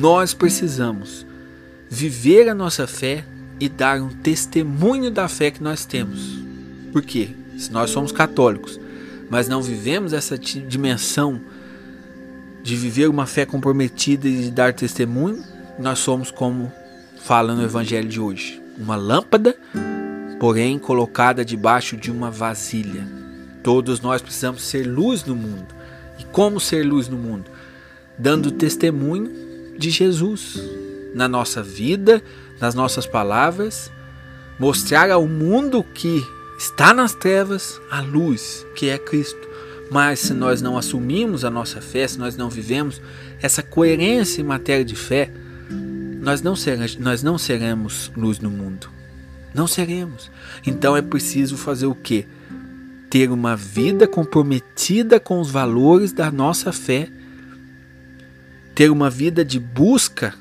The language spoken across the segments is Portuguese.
nós precisamos viver a nossa fé e dar um testemunho da fé que nós temos. Por quê? Se nós somos católicos, mas não vivemos essa dimensão de viver uma fé comprometida e de dar testemunho, nós somos como fala no evangelho de hoje, uma lâmpada, porém colocada debaixo de uma vasilha. Todos nós precisamos ser luz no mundo. E como ser luz no mundo? Dando testemunho de Jesus na nossa vida, nas nossas palavras, mostrar ao mundo que está nas trevas a luz, que é Cristo. Mas se nós não assumimos a nossa fé, se nós não vivemos essa coerência em matéria de fé, nós não, seremos, nós não seremos luz no mundo. Não seremos. Então é preciso fazer o quê? Ter uma vida comprometida com os valores da nossa fé. Ter uma vida de busca,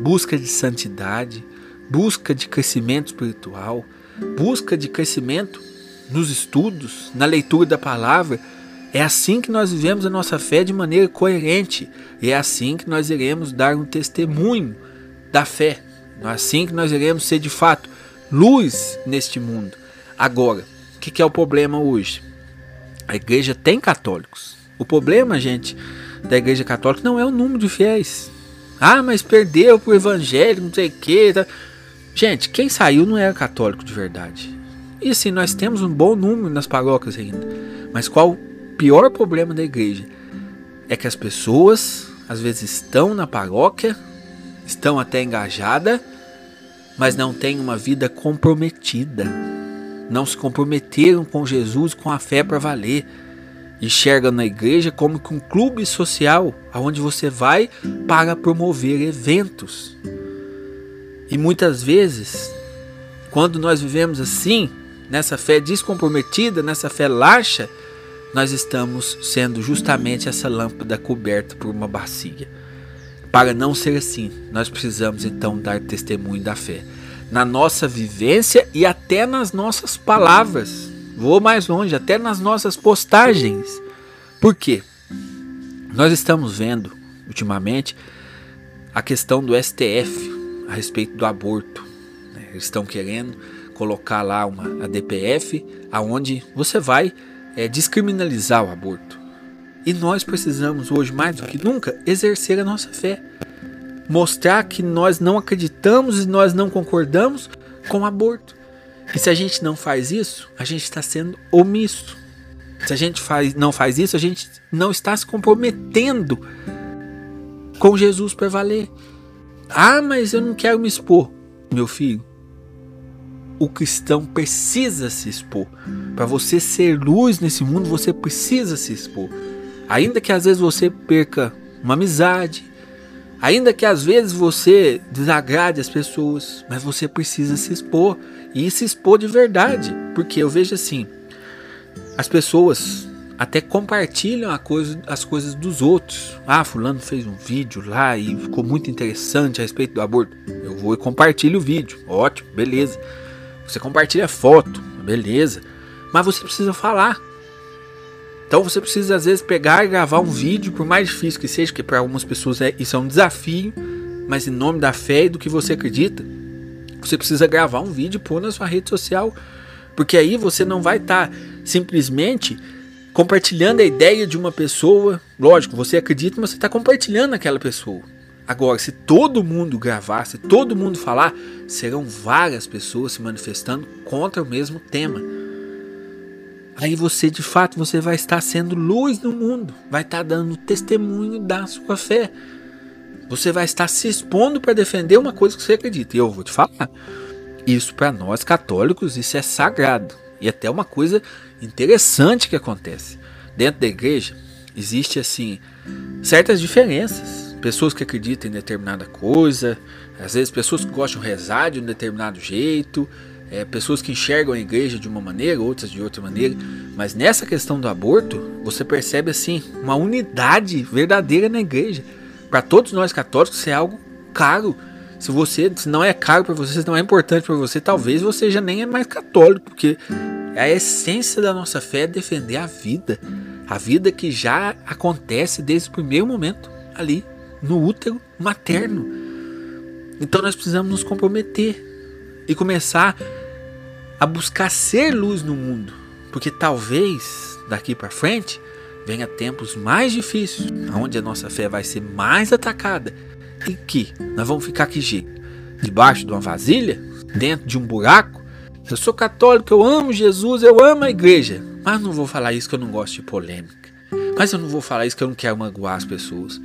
busca de santidade, busca de crescimento espiritual, busca de crescimento nos estudos, na leitura da palavra. É assim que nós vivemos a nossa fé de maneira coerente. E é assim que nós iremos dar um testemunho da fé. É assim que nós iremos ser de fato luz neste mundo. Agora, o que, que é o problema hoje? A igreja tem católicos. O problema, gente, da igreja católica não é o número de fiéis. Ah, mas perdeu pro evangelho, não sei o que. Tá. Gente, quem saiu não era católico de verdade. E sim, nós temos um bom número nas paróquias ainda. Mas qual o pior problema da igreja? É que as pessoas às vezes estão na paróquia, estão até engajadas, mas não têm uma vida comprometida. Não se comprometeram com Jesus, com a fé para valer. Enxergam na igreja como que um clube social aonde você vai para promover eventos. E muitas vezes, quando nós vivemos assim, nessa fé descomprometida, nessa fé laxa, nós estamos sendo justamente essa lâmpada coberta por uma bacia. Para não ser assim, nós precisamos então dar testemunho da fé na nossa vivência e até nas nossas palavras. Vou mais longe, até nas nossas postagens. Por quê? Nós estamos vendo ultimamente a questão do STF a respeito do aborto. Né? Eles estão querendo colocar lá uma a DPF, aonde você vai é, descriminalizar o aborto. E nós precisamos hoje mais do que nunca exercer a nossa fé, mostrar que nós não acreditamos e nós não concordamos com o aborto. E se a gente não faz isso, a gente está sendo omisso. Se a gente faz, não faz isso, a gente não está se comprometendo com Jesus para valer. Ah, mas eu não quero me expor. Meu filho, o cristão precisa se expor. Para você ser luz nesse mundo, você precisa se expor. Ainda que às vezes você perca uma amizade, ainda que às vezes você desagrade as pessoas, mas você precisa se expor e se expor de verdade, porque eu vejo assim, as pessoas até compartilham coisa, as coisas dos outros. Ah, fulano fez um vídeo lá e ficou muito interessante a respeito do aborto. Eu vou e compartilho o vídeo. Ótimo, beleza. Você compartilha foto, beleza. Mas você precisa falar. Então você precisa às vezes pegar e gravar um vídeo, por mais difícil que seja, que para algumas pessoas é, isso é um desafio, mas em nome da fé e do que você acredita, você precisa gravar um vídeo e pôr na sua rede social. Porque aí você não vai estar tá simplesmente compartilhando a ideia de uma pessoa. Lógico, você acredita, mas você está compartilhando aquela pessoa. Agora, se todo mundo gravar, se todo mundo falar, serão várias pessoas se manifestando contra o mesmo tema. Aí você, de fato, você vai estar sendo luz no mundo, vai estar dando testemunho da sua fé. Você vai estar se expondo para defender uma coisa que você acredita. E eu vou te falar, isso para nós católicos, isso é sagrado. E até uma coisa interessante que acontece. Dentro da igreja existe assim certas diferenças. Pessoas que acreditam em determinada coisa, às vezes pessoas que gostam de rezar de um determinado jeito, é, pessoas que enxergam a igreja de uma maneira, outras de outra maneira. Mas nessa questão do aborto, você percebe assim uma unidade verdadeira na igreja. Para todos nós católicos, isso é algo caro. Se você se não é caro para você, se não é importante para você, talvez você já nem é mais católico, porque a essência da nossa fé é defender a vida. A vida que já acontece desde o primeiro momento ali no útero materno. Então nós precisamos nos comprometer e começar a buscar ser luz no mundo, porque talvez daqui para frente venha tempos mais difíceis, onde a nossa fé vai ser mais atacada e que nós vamos ficar que? Debaixo de uma vasilha, dentro de um buraco. Eu sou católico, eu amo Jesus, eu amo a igreja, mas não vou falar isso que eu não gosto de polêmica. Mas eu não vou falar isso que eu não quero magoar as pessoas.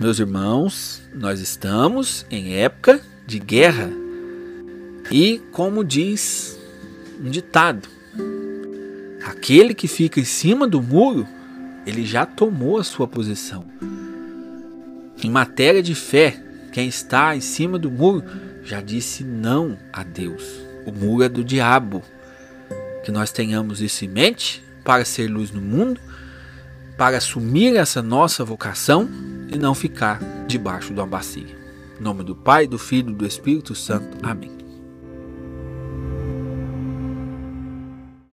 Meus irmãos, nós estamos em época de guerra. E como diz um ditado, aquele que fica em cima do muro, ele já tomou a sua posição. Em matéria de fé, quem está em cima do muro já disse não a Deus. O muro é do diabo. Que nós tenhamos isso em mente para ser luz no mundo, para assumir essa nossa vocação e não ficar debaixo de uma bacia. Em nome do Pai, do Filho e do Espírito Santo. Amém.